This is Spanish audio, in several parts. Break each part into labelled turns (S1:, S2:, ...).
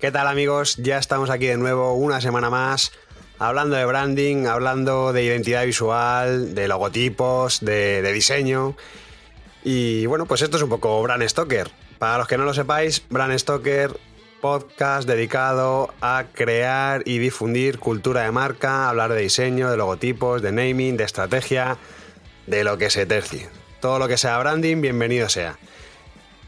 S1: ¿Qué tal amigos? Ya estamos aquí de nuevo una semana más hablando de branding, hablando de identidad visual, de logotipos, de, diseño. Y bueno, pues esto es un poco Brand Stoker. Para los que no lo sepáis, Brand Stoker, podcast dedicado a crear y difundir cultura de marca, hablar de diseño, de logotipos, de naming, de estrategia, de lo que se tercie. Todo lo que sea branding, bienvenido sea.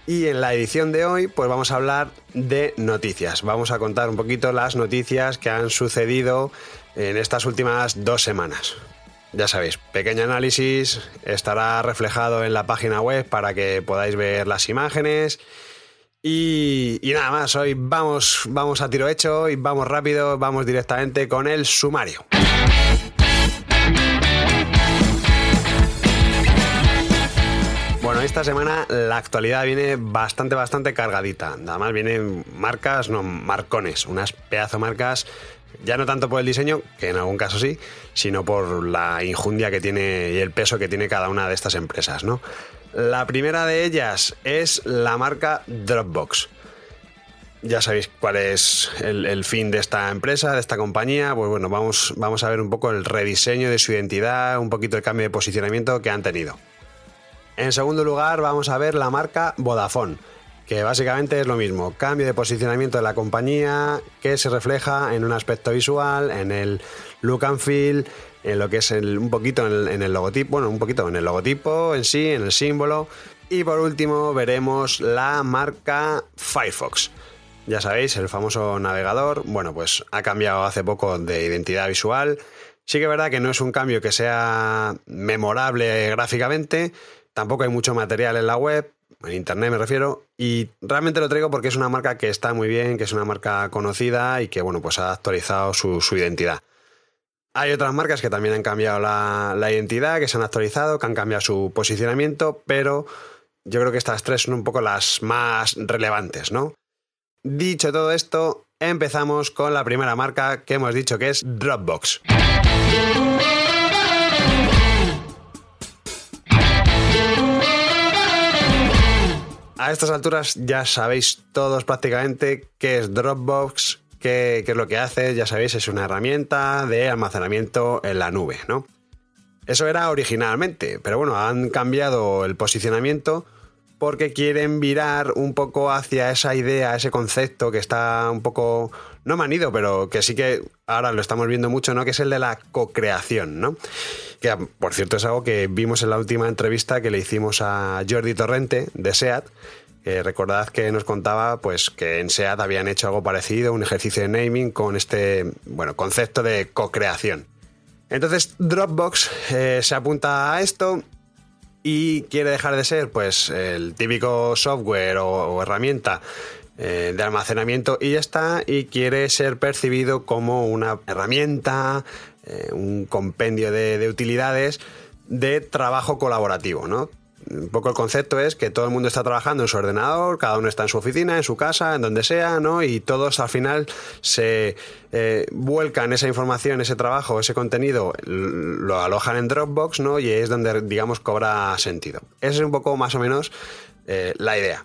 S1: Y en la edición de hoy, pues vamos a hablar de noticias. Vamos a contar un poquito las noticias que han sucedido en estas últimas dos semanas. Ya sabéis, pequeño análisis estará reflejado en la página web para que podáis ver las imágenes. Y, y, nada más, hoy vamos, vamos a tiro hecho y vamos rápido, vamos directamente con el sumario. Esta semana la actualidad viene bastante, bastante cargadita. Además vienen marcas, no, marcones, unas pedazo marcas, ya no tanto por el diseño, que en algún caso sí, sino por la injundia que tiene y el peso que tiene cada una de estas empresas. La primera de ellas es la marca Dropbox. Ya sabéis cuál es el, fin de esta empresa, de esta compañía. Pues bueno, vamos, vamos a ver un poco el rediseño de su identidad, un poquito el cambio de posicionamiento que han tenido. En segundo lugar, vamos a ver la marca Vodafone, que básicamente es lo mismo, cambio de posicionamiento de la compañía que se refleja en un aspecto visual, en el look and feel, en lo que es un poquito en el, logotipo, bueno, un poquito en el logotipo en sí, en el símbolo. Y por último veremos la marca Firefox. Ya sabéis, el famoso navegador, bueno, pues ha cambiado hace poco de identidad visual. Sí que es verdad que no es un cambio que sea memorable gráficamente, Tampoco hay mucho material en la web, en internet me refiero, y realmente lo traigo porque es una marca que está muy bien, que es una marca conocida y que bueno, pues ha actualizado su, identidad. Hay otras marcas que también han cambiado la, la, identidad, que se han actualizado, que han cambiado su posicionamiento, pero yo creo que estas tres son un poco las más relevantes, ¿no? Dicho todo esto, empezamos con la primera marca que hemos dicho que es Dropbox. A estas alturas ya sabéis todos prácticamente qué es Dropbox, qué, es lo que hace, ya sabéis, es una herramienta de almacenamiento en la nube, ¿no? Eso era originalmente, pero bueno, han cambiado el posicionamiento porque quieren virar un poco hacia esa idea, ese concepto que está un poco, no manido, pero que sí que ahora lo estamos viendo mucho, ¿no? Que es el de la co-creación, ¿no? Que por cierto es algo que vimos en la última entrevista que le hicimos a Jordi Torrente de SEAT. recordad que nos contaba pues que en SEAT habían hecho algo parecido, un ejercicio de naming con este bueno, concepto de co-creación. Entonces Dropbox eh, se apunta a esto y quiere dejar de ser pues el típico software o, herramienta eh, de almacenamiento y ya está y quiere ser percibido como una herramienta eh, un compendio de, utilidades de trabajo colaborativo, ¿no? Un poco el concepto es que todo el mundo está trabajando en su ordenador, cada uno está en su oficina, en su casa, en donde sea, ¿no? Y todos al final se eh, vuelcan esa información, ese trabajo, ese contenido, lo alojan en Dropbox, ¿no? Y es donde, digamos, cobra sentido. Esa es un poco más o menos eh, la idea.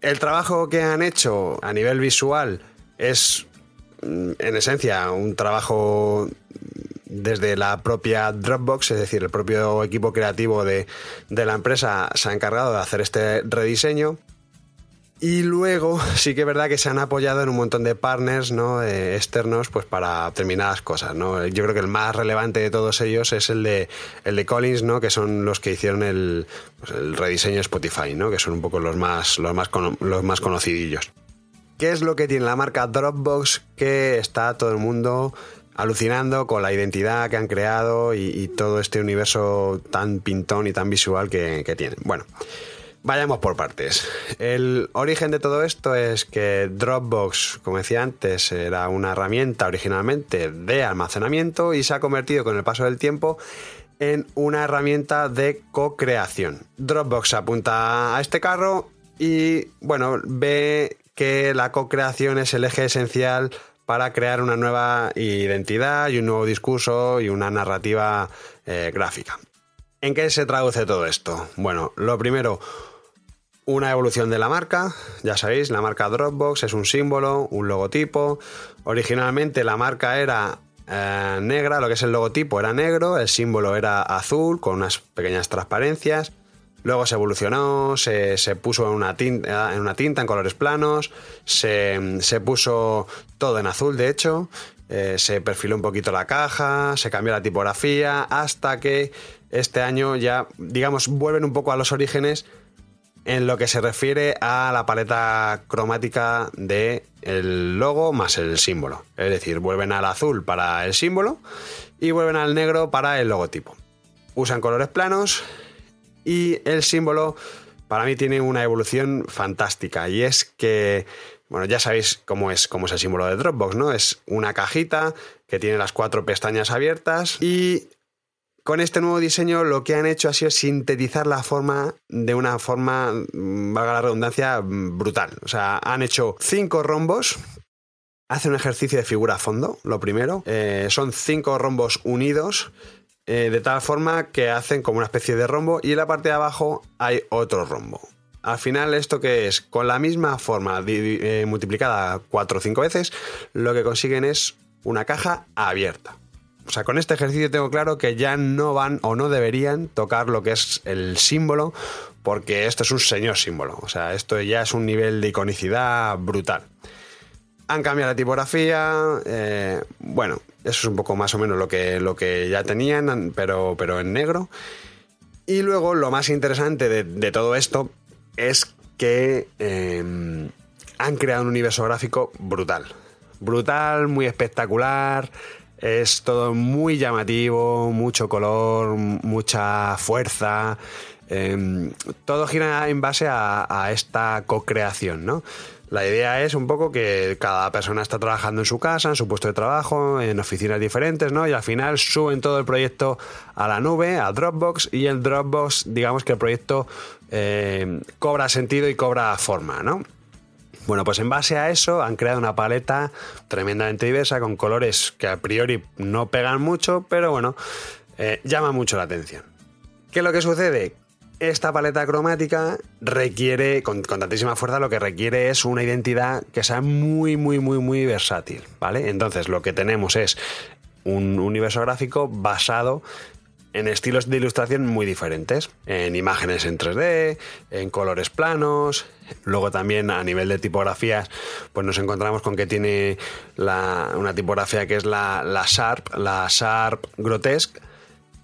S1: El trabajo que han hecho a nivel visual es, mm, en esencia, un trabajo desde la propia Dropbox, es decir, el propio equipo creativo de, la empresa se ha encargado de hacer este rediseño. Y luego sí que es verdad que se han apoyado en un montón de partners ¿no? Eh, externos pues para determinadas cosas. ¿no? Yo creo que el más relevante de todos ellos es el de, el de Collins, ¿no? que son los que hicieron el, pues, el rediseño de Spotify, ¿no? que son un poco los más, los, más los más conocidillos. ¿Qué es lo que tiene la marca Dropbox que está todo el mundo alucinando con la identidad que han creado y, todo este universo tan pintón y tan visual que, que tienen. Bueno, Vayamos por partes. El origen de todo esto es que Dropbox, como decía antes, era una herramienta originalmente de almacenamiento y se ha convertido con el paso del tiempo en una herramienta de co-creación. Dropbox apunta a este carro y, bueno, ve que la co-creación es el eje esencial para crear una nueva identidad y un nuevo discurso y una narrativa eh, gráfica. ¿En qué se traduce todo esto? Bueno, lo primero, una evolución de la marca. Ya sabéis, la marca Dropbox es un símbolo, un logotipo. Originalmente la marca era eh, negra, lo que es el logotipo era negro, el símbolo era azul con unas pequeñas transparencias. Luego se evolucionó, se, puso en una, tinta, en una tinta, en colores planos, se, puso todo en azul, de hecho, eh, se perfiló un poquito la caja, se cambió la tipografía, hasta que este año ya, digamos, vuelven un poco a los orígenes en lo que se refiere a la paleta cromática del el logo más el símbolo. Es decir, vuelven al azul para el símbolo y vuelven al negro para el logotipo. Usan colores planos y el símbolo para mí tiene una evolución fantástica y es que bueno, ya sabéis cómo es, cómo es el símbolo de Dropbox, ¿no? Es una cajita que tiene las cuatro pestañas abiertas y con este nuevo diseño lo que han hecho ha sido sintetizar la forma de una forma, mm, valga la redundancia, mm, brutal. O sea, han hecho cinco rombos. Hace un ejercicio de figura a fondo, lo primero. Eh, son cinco rombos unidos eh, de tal forma que hacen como una especie de rombo y en la parte de abajo hay otro rombo. Al final, esto que es con la misma forma eh, multiplicada cuatro o cinco veces, lo que consiguen es una caja abierta. O sea, con este ejercicio tengo claro que ya no van o no deberían tocar lo que es el símbolo, porque esto es un señor símbolo. O sea, esto ya es un nivel de iconicidad brutal. Han cambiado la tipografía. Eh, bueno, eso es un poco más o menos lo que, lo que ya tenían, pero, pero en negro. Y luego lo más interesante de, todo esto es que eh, han creado un universo gráfico brutal. Brutal, muy espectacular. Es todo muy llamativo, mucho color, mucha fuerza. Em, todo gira en base a, esta co-creación, ¿no? La idea es un poco que cada persona está trabajando en su casa, en su puesto de trabajo, en oficinas diferentes, ¿no? Y al final suben todo el proyecto a la nube, a Dropbox, y el Dropbox, digamos que el proyecto eh, cobra sentido y cobra forma, ¿no? Bueno, pues en base a eso han creado una paleta tremendamente diversa con colores que a priori no pegan mucho, pero bueno, eh, llama mucho la atención. ¿Qué es lo que sucede? Esta paleta cromática requiere, con, tantísima fuerza, lo que requiere es una identidad que sea muy, muy, muy, muy versátil, ¿vale? Entonces lo que tenemos es un universo gráfico basado en estilos de ilustración muy diferentes, en imágenes en 3D, en colores planos, luego también a nivel de tipografías, pues nos encontramos con que tiene una tipografía que es la, la Sharp, la Sharp Grotesque,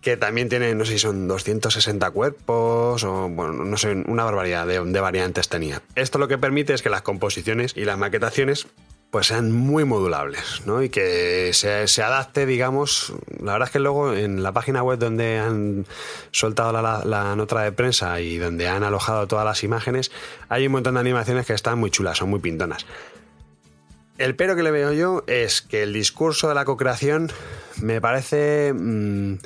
S1: que también tiene, no sé si son 260 cuerpos o, bueno, no sé, una barbaridad de, de variantes tenía. Esto lo que permite es que las composiciones y las maquetaciones pues sean muy modulables, ¿no? Y que se, adapte, digamos, la verdad es que luego en la página web donde han soltado la, nota de prensa y donde han alojado todas las imágenes, hay un montón de animaciones que están muy chulas, son muy pintonas. El pero que le veo yo es que el discurso de la co-creación me parece mm,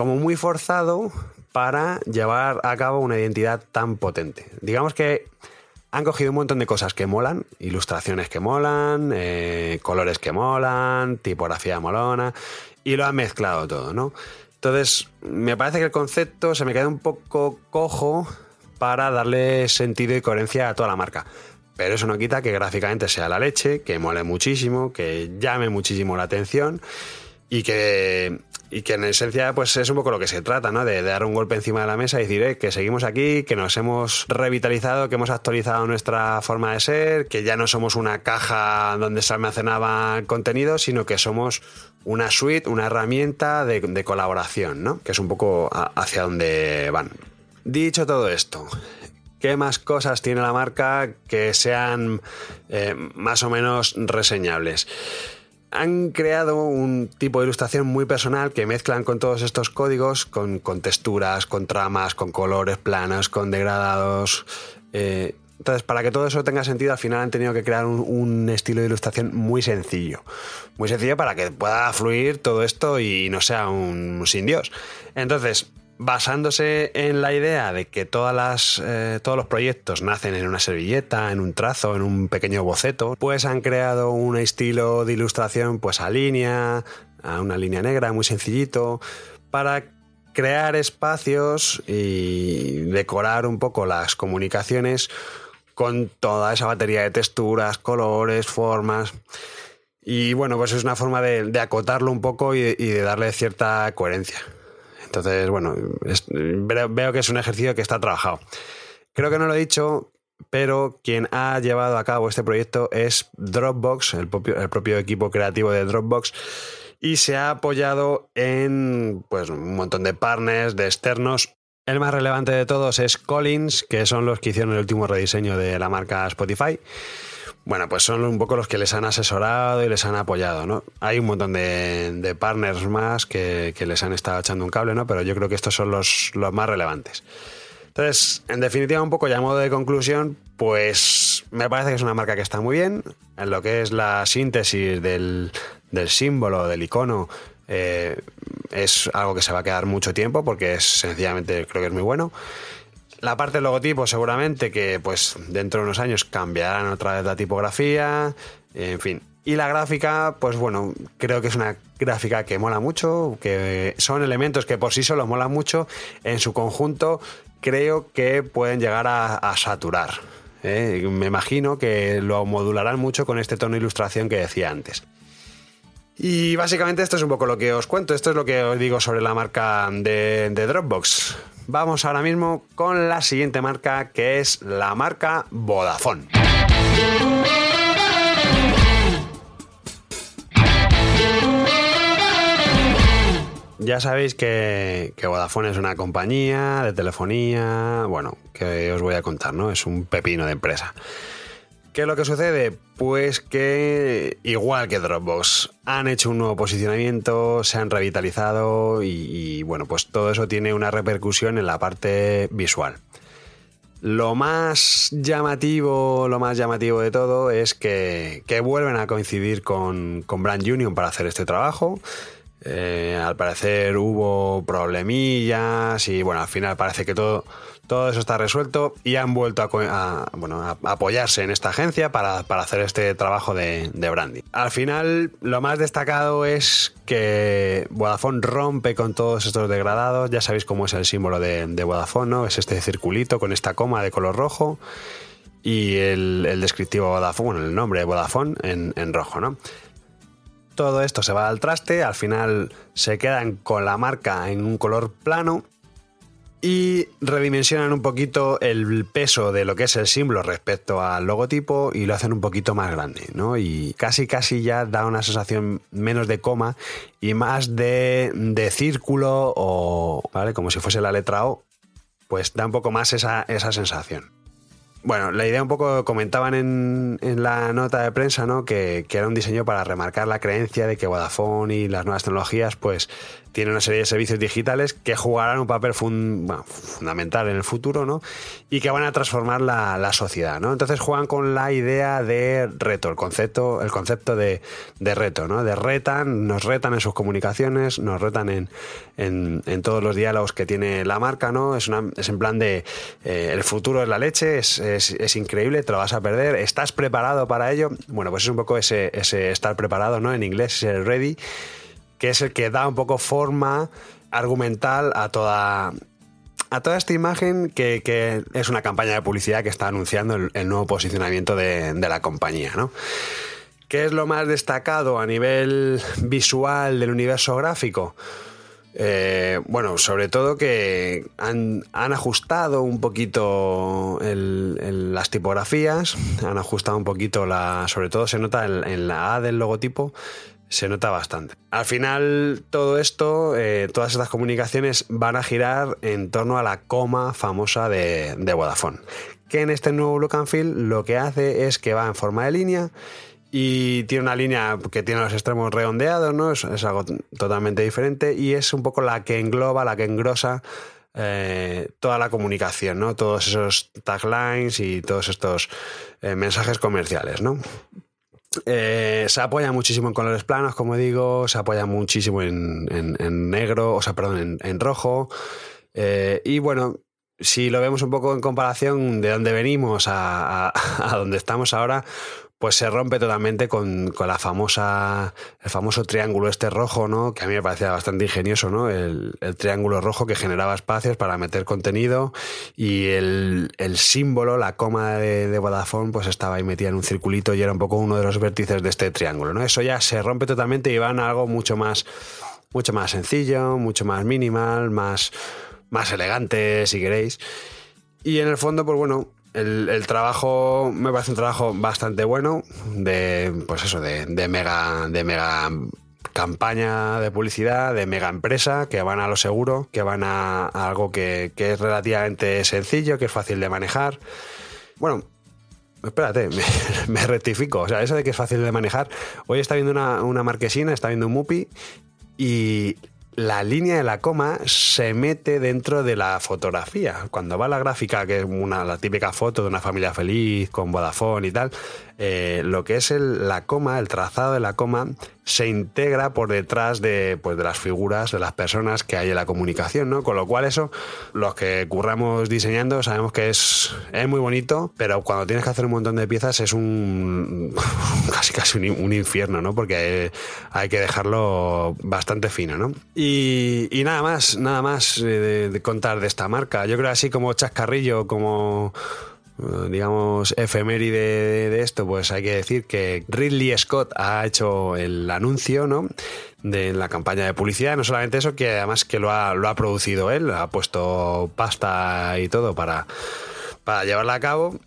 S1: como muy forzado para llevar a cabo una identidad tan potente. Digamos que han cogido un montón de cosas que molan, ilustraciones que molan, eh, colores que molan, tipografía molona, y lo han mezclado todo, ¿no? Entonces, me parece que el concepto se me queda un poco cojo para darle sentido y coherencia a toda la marca. Pero eso no quita que gráficamente sea la leche, que mole muchísimo, que llame muchísimo la atención y que y que en esencia pues es un poco lo que se trata, ¿no? De, dar un golpe encima de la mesa y decir eh, que seguimos aquí, que nos hemos revitalizado, que hemos actualizado nuestra forma de ser, que ya no somos una caja donde se almacenaba contenido, sino que somos una suite, una herramienta de, colaboración, ¿no? Que es un poco hacia donde van. Dicho todo esto, ¿Qué más cosas tiene la marca que sean eh, más o menos reseñables? Han creado un tipo de ilustración muy personal que mezclan con todos estos códigos, con, texturas, con tramas, con colores planos, con degradados. Eh, entonces, para que todo eso tenga sentido, al final han tenido que crear un, estilo de ilustración muy sencillo. Muy sencillo para que pueda fluir todo esto y no sea un sin Dios. Entonces, basándose en la idea de que todas las, eh, todos los proyectos nacen en una servilleta, en un trazo, en un pequeño boceto, pues han creado un estilo de ilustración pues a línea, a una línea negra, muy sencillito, para crear espacios y decorar un poco las comunicaciones con toda esa batería de texturas, colores, formas. Y bueno, pues es una forma de, acotarlo un poco y de darle cierta coherencia. Entonces, bueno, veo que es un ejercicio que está trabajado. Creo que no lo he dicho, pero quien ha llevado a cabo este proyecto es Dropbox, el propio, equipo creativo de Dropbox, y se ha apoyado en pues, un montón de partners, de externos. El más relevante de todos es Collins, que son los que hicieron el último rediseño de la marca Spotify bueno, pues son un poco los que les han asesorado y les han apoyado, ¿no? Hay un montón de, partners más que, les han estado echando un cable, ¿no? Pero yo creo que estos son los, más relevantes. Entonces, en definitiva, un poco ya a modo de conclusión, pues me parece que es una marca que está muy bien. En lo que es la síntesis del, símbolo, del icono, eh, es algo que se va a quedar mucho tiempo porque es sencillamente creo que es muy bueno. La parte del logotipo seguramente que pues dentro de unos años cambiarán otra vez la tipografía, en fin. Y la gráfica, pues bueno, creo que es una gráfica que mola mucho, que son elementos que por sí solo molan mucho, en su conjunto creo que pueden llegar a, saturar. ¿eh? Me imagino que lo modularán mucho con este tono de ilustración que decía antes. Y básicamente esto es un poco lo que os cuento, esto es lo que os digo sobre la marca de Dropbox. Vamos ahora mismo con la siguiente marca que es la marca Vodafone. Ya sabéis que, Vodafone es una compañía de telefonía, bueno, que os voy a contar, ¿no? Es un pepino de empresa. ¿Qué es lo que sucede? Pues que, igual que Dropbox, han hecho un nuevo posicionamiento, se han revitalizado y, bueno, pues todo eso tiene una repercusión en la parte visual. Lo más llamativo, lo más llamativo de todo es que, vuelven a coincidir con, con, Brand Union para hacer este trabajo. Eh, al parecer hubo problemillas y bueno, al final parece que todo todo eso está resuelto y han vuelto a, apoyarse en esta agencia para, hacer este trabajo de, branding. Al final, lo más destacado es que Vodafone rompe con todos estos degradados. Ya sabéis cómo es el símbolo de, Vodafone, ¿no? Es este circulito con esta coma de color rojo y el, descriptivo Vodafone, bueno, el nombre de Vodafone en, en rojo, ¿no? Todo esto se va al traste, al final se quedan con la marca en un color plano y redimensionan un poquito el peso de lo que es el símbolo respecto al logotipo y lo hacen un poquito más grande, ¿no? Y casi casi ya da una sensación menos de coma y más de, de círculo o, ¿vale? Como si fuese la letra O, pues da un poco más esa, esa sensación. Bueno, la idea un poco comentaban en, en la nota de prensa, ¿no? Que, que, era un diseño para remarcar la creencia de que Vodafone y las nuevas tecnologías, pues, tiene una serie de servicios digitales que jugarán un papel fundamental en el futuro, ¿no? Y que van a transformar la, sociedad, ¿no? Entonces juegan con la idea de reto, el concepto, el concepto de, reto, ¿no? De retan, nos retan en sus comunicaciones, nos retan en, en, todos los diálogos que tiene la marca, ¿no? Es, una, es en plan de eh, el futuro es la leche, es, es, increíble, te lo vas a perder, ¿estás preparado para ello? Bueno, pues es un poco ese, ese estar preparado, ¿no? En inglés, ser ready que es el que da un poco forma argumental a toda, a toda esta imagen que, es una campaña de publicidad que está anunciando el, nuevo posicionamiento de, la compañía. ¿no? ¿Qué es lo más destacado a nivel visual del universo gráfico? Eh, bueno, sobre todo que han, ajustado un poquito las tipografías, han ajustado un poquito la. Sobre todo se nota en la A del logotipo, se nota bastante. Al final, todo esto, eh, todas estas comunicaciones van a girar en torno a la coma famosa de, Vodafone, que en este nuevo look and feel lo que hace es que va en forma de línea y tiene una línea que tiene los extremos redondeados, ¿no? Es, es algo totalmente diferente y es un poco la que engloba, la que engrosa eh, toda la comunicación, ¿no? Todos esos taglines y todos estos eh, mensajes comerciales, ¿no? Eh, se apoya muchísimo en colores planos, como digo, se apoya muchísimo en, negro, o sea, perdón, en, rojo. y bueno, si lo vemos un poco en comparación de dónde venimos a, a, a donde estamos ahora, pues se rompe totalmente con, la famosa, el famoso triángulo este rojo, ¿no? Que a mí me parecía bastante ingenioso, ¿no? El, triángulo rojo que generaba espacios para meter contenido y el, símbolo, la coma de, Vodafone, pues estaba ahí metida en un circulito y era un poco uno de los vértices de este triángulo, ¿no? Eso ya se rompe totalmente y van a algo mucho más, mucho más sencillo, mucho más minimal, más, más elegante, si queréis. Y en el fondo, pues bueno, el, trabajo me parece un trabajo bastante bueno de pues eso de, mega de mega campaña de publicidad de mega empresa que van a lo seguro que van a, algo que, es relativamente sencillo que es fácil de manejar. Bueno espérate me, rectifico. O sea eso de que es fácil de manejar. Hoy está viendo una, una marquesina está viendo un mupi y la línea de la coma se mete dentro de la fotografía. Cuando va la gráfica, que es una, la típica foto de una familia feliz con Vodafone y tal, eh, lo que es la coma, el trazado de la coma, se integra por detrás de, pues, de las figuras de las personas que hay en la comunicación, ¿no? Con lo cual eso, los que curramos diseñando, sabemos que es, es muy bonito, pero cuando tienes que hacer un montón de piezas es un casi casi un, infierno, ¿no? Porque hay, que dejarlo bastante fino, ¿no? Y, nada más, nada más eh, de, contar de esta marca. Yo creo así como chascarrillo, como digamos, efeméride de esto, pues hay que decir que Ridley Scott ha hecho el anuncio, ¿no? De la campaña de publicidad, no solamente eso, que además que lo ha, lo ha producido él, ha puesto pasta y todo para, para llevarla a cabo.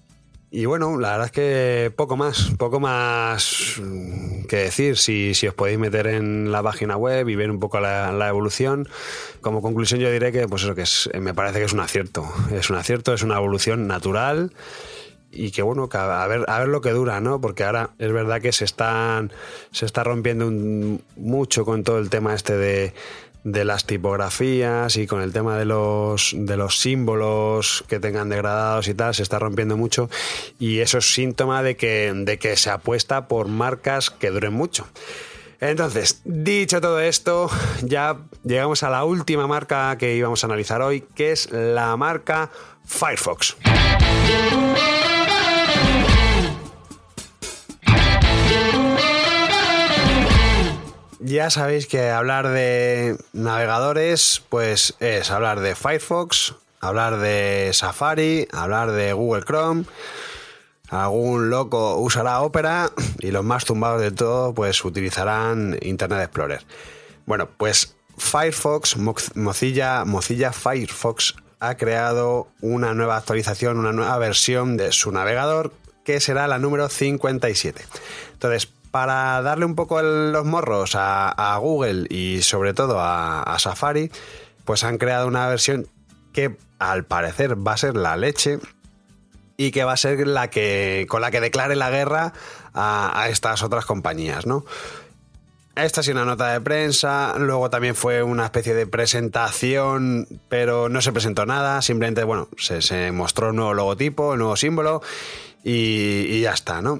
S1: Y bueno, la verdad es que poco más, poco más mm, que decir. Si, si os podéis meter en la página web y ver un poco la, evolución, como conclusión yo diré que pues eso que es, me parece que es un acierto. Es un acierto, es una evolución natural y que bueno, a ver, a ver lo que dura, ¿no? Porque ahora es verdad que se están, se está rompiendo mucho con todo el tema este de de las tipografías y con el tema de los, de los símbolos que tengan degradados y tal, se está rompiendo mucho y eso es síntoma de que, de que se apuesta por marcas que duren mucho. Entonces, dicho todo esto, ya llegamos a la última marca que íbamos a analizar hoy, que es la marca Firefox. Ya sabéis que hablar de navegadores, pues es hablar de Firefox, hablar de Safari, hablar de Google Chrome. Algún loco usará Opera y los más tumbados de todo, pues utilizarán Internet Explorer. Bueno, pues Firefox, Mozilla, Mozilla Firefox ha creado una nueva actualización, una nueva versión de su navegador que será la número 57. Entonces, para darle un poco los morros a, Google y sobre todo a, Safari, pues han creado una versión que al parecer va a ser la leche y que va a ser la que con la que declare la guerra a, estas otras compañías, ¿no? Esta es una nota de prensa, luego también fue una especie de presentación, pero no se presentó nada, simplemente, bueno, se, mostró un nuevo logotipo, un nuevo símbolo y, y ya está, ¿no?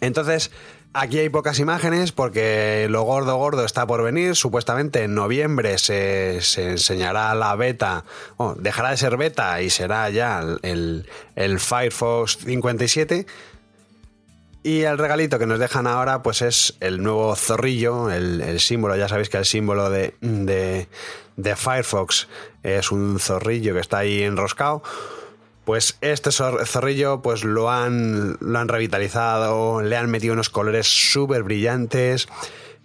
S1: Entonces, Aquí hay pocas imágenes porque lo gordo gordo está por venir. Supuestamente en noviembre se, enseñará la beta, dejará de ser beta y será ya el, Firefox 57. Y el regalito que nos dejan ahora, pues es el nuevo zorrillo, el, símbolo. Ya sabéis que el símbolo de, de Firefox es un zorrillo que está ahí enroscado. Pues este zorrillo pues lo han, lo han revitalizado, le han metido unos colores súper brillantes,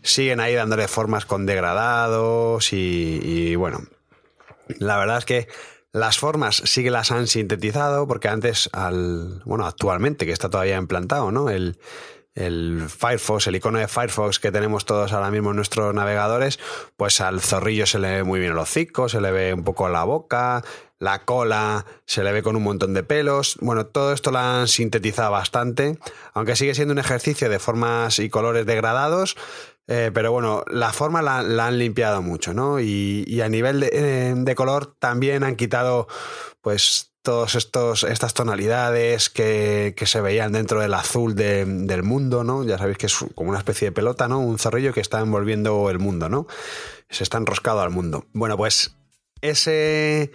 S1: siguen ahí dándole formas con degradados y, bueno, la verdad es que las formas sí que las han sintetizado porque antes, al, bueno, actualmente que está todavía implantado, ¿no? El, el Firefox, el icono de Firefox que tenemos todos ahora mismo en nuestros navegadores, pues al zorrillo se le ve muy bien el hocico, se le ve un poco la boca, la cola se le ve con un montón de pelos. Bueno, todo esto lo han sintetizado bastante, aunque sigue siendo un ejercicio de formas y colores degradados. Eh, pero bueno, la forma la, han limpiado mucho, ¿no? Y, a nivel eh, de, color también han quitado, pues, todas estas tonalidades que, se veían dentro del azul del mundo, ¿no? Ya sabéis que es como una especie de pelota, ¿no? Un zorrillo que está envolviendo el mundo, ¿no? Se está enroscado al mundo. Bueno, pues ese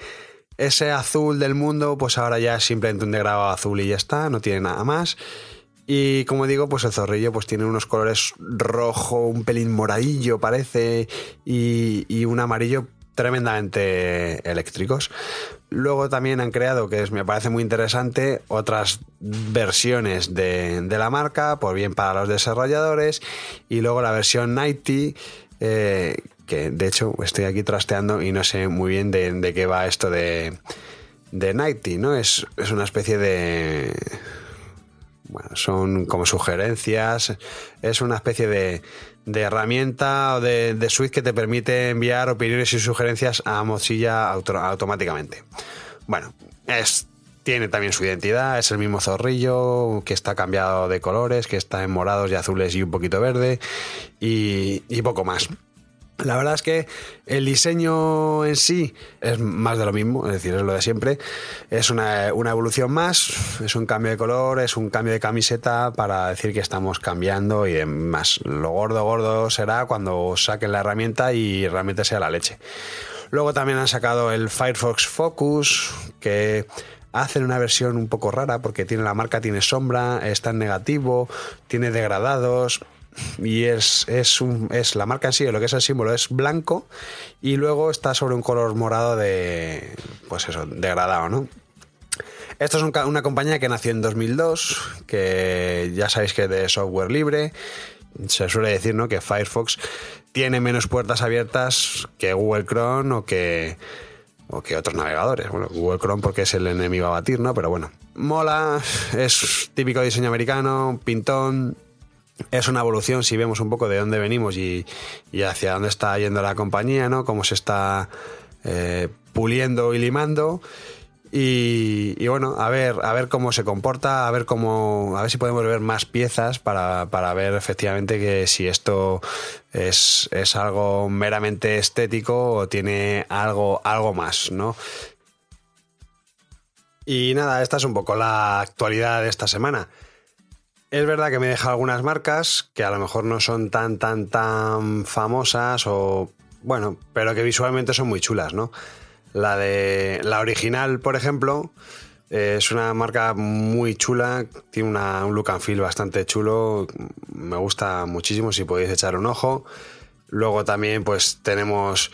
S1: ese azul del mundo, pues ahora ya es simplemente un degradado azul y ya está, no tiene nada más. Y como digo, pues el zorrillo pues tiene unos colores rojo, un pelín moradillo parece, y, un amarillo tremendamente eléctricos. Luego también han creado, que me parece muy interesante, otras versiones de, la marca, por bien para los desarrolladores, y luego la versión 90, eh, de hecho estoy aquí trasteando y no sé muy bien de, qué va esto de, de ¿no? Es, es una especie de... Bueno, son como sugerencias, es una especie de, de herramienta o de, suite que te permite enviar opiniones y sugerencias a Mozilla automáticamente. Bueno, es, tiene también su identidad, es el mismo zorrillo que está cambiado de colores, que está en morados y azules y un poquito verde y poco más. La verdad es que el diseño en sí es más de lo mismo, es decir, es lo de siempre. Es una, evolución más, es un cambio de color, es un cambio de camiseta para decir que estamos cambiando y más. Lo gordo, gordo será cuando saquen la herramienta y realmente sea la leche. Luego también han sacado el Firefox Focus, que hacen una versión un poco rara porque tiene la marca, tiene sombra, está en negativo, tiene degradados y es, es, un, es la marca en sí, lo que es el símbolo es blanco y luego está sobre un color morado de, pues eso, degradado, ¿no? Esto es una compañía que nació en 2002, que ya sabéis que es de software libre. Se suele decir ¿no? que Firefox tiene menos puertas abiertas que Google Chrome o que, o que otros navegadores. Bueno, Google Chrome porque es el enemigo a batir, ¿no? Pero bueno, mola, es típico diseño americano, pintón, es una evolución si vemos un poco de dónde venimos y, hacia dónde está yendo la compañía, ¿no? Cómo se está eh, puliendo y limando. Y, bueno, a ver, a ver cómo se comporta, a ver cómo, a ver si podemos ver más piezas para, ver efectivamente que si esto es, es, algo meramente estético o tiene algo, algo más, ¿no? Y nada, esta es un poco la actualidad de esta semana. Es verdad que me deja algunas marcas que a lo mejor no son tan, tan, tan famosas o, bueno, pero que visualmente son muy chulas, ¿no? La de la original, por ejemplo, es una marca muy chula, tiene un look and feel bastante chulo, me gusta muchísimo si podéis echar un ojo. Luego también pues tenemos,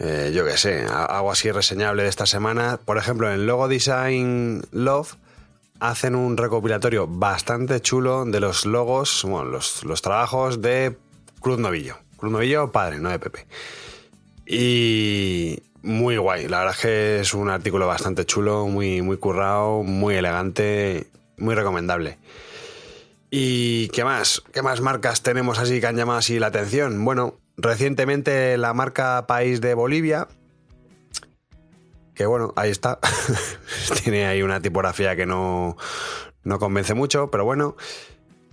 S1: eh, yo qué sé, algo así reseñable de esta semana. Por ejemplo, en Logo Design Love hacen un recopilatorio bastante chulo de los logos, bueno, los, trabajos de Cruz Novillo. Cruz Novillo, padre, no de Pepe. Y muy guay, la verdad es que es un artículo bastante chulo, muy, muy currado, muy elegante, muy recomendable. ¿Y qué más? ¿Qué más marcas tenemos así que han llamado así la atención? Bueno, recientemente la marca País de Bolivia que bueno, ahí está. Tiene ahí una tipografía que no, no convence mucho, pero bueno.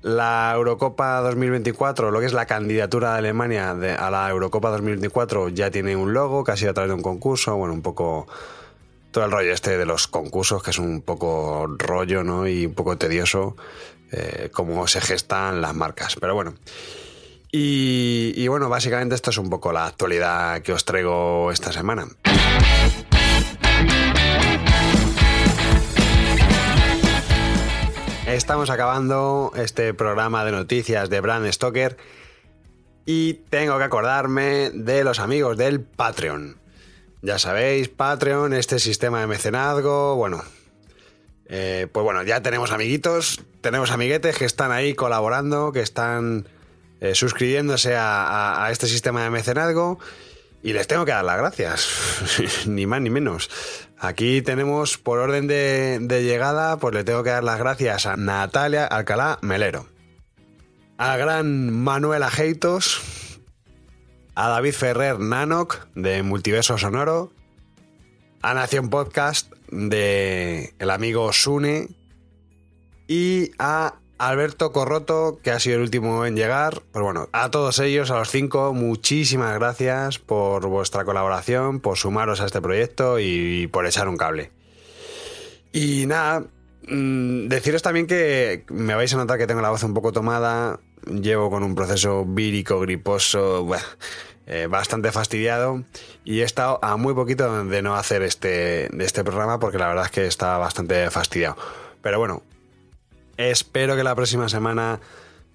S1: La Eurocopa 2024, lo que es la candidatura de Alemania a la Eurocopa 2024, ya tiene un logo que ha sido a través de un concurso. Bueno, un poco todo el rollo este de los concursos, que es un poco rollo, ¿no? Y un poco tedioso eh, cómo se gestan las marcas. Pero bueno. Y bueno, básicamente esto es un poco la actualidad que os traigo esta semana. Estamos acabando este programa de noticias de Brand Stoker y tengo que acordarme de los amigos del Patreon. Ya sabéis, Patreon, este sistema de mecenazgo, bueno, eh, pues bueno, ya tenemos amiguitos, tenemos amiguetes que están ahí colaborando, que están eh, suscribiéndose a, este sistema de mecenazgo y les tengo que dar las gracias, ni más ni menos. Aquí tenemos, por orden de, llegada, pues le tengo que dar las gracias a Natalia Alcalá Melero, a gran Manuel Ajeitos, a David Ferrer Nanoc de Multiverso Sonoro, a Nación Podcast de el amigo Sune y a Alberto Corroto, que ha sido el último en llegar. Pues bueno, a todos ellos, a los cinco, muchísimas gracias por vuestra colaboración, por sumaros a este proyecto y por echar un cable. Y nada, mm, deciros también que me vais a notar que tengo la voz un poco tomada, llevo con un proceso vírico, griposo, eh, bastante fastidiado y he estado a muy poquito de no hacer este, este programa porque la verdad es que estaba bastante fastidiado. Pero bueno, Espero que la próxima semana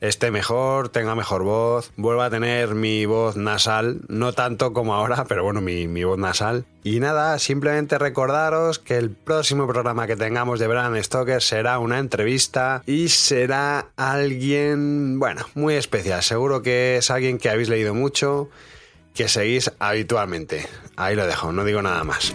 S1: esté mejor, tenga mejor voz, vuelva a tener mi voz nasal, no tanto como ahora, pero bueno, mi, voz nasal. Y nada, simplemente recordaros que el próximo programa que tengamos de Bram Stoker será una entrevista y será alguien, bueno, muy especial. Seguro que es alguien que habéis leído mucho, que seguís habitualmente. Ahí lo dejo, no digo nada más.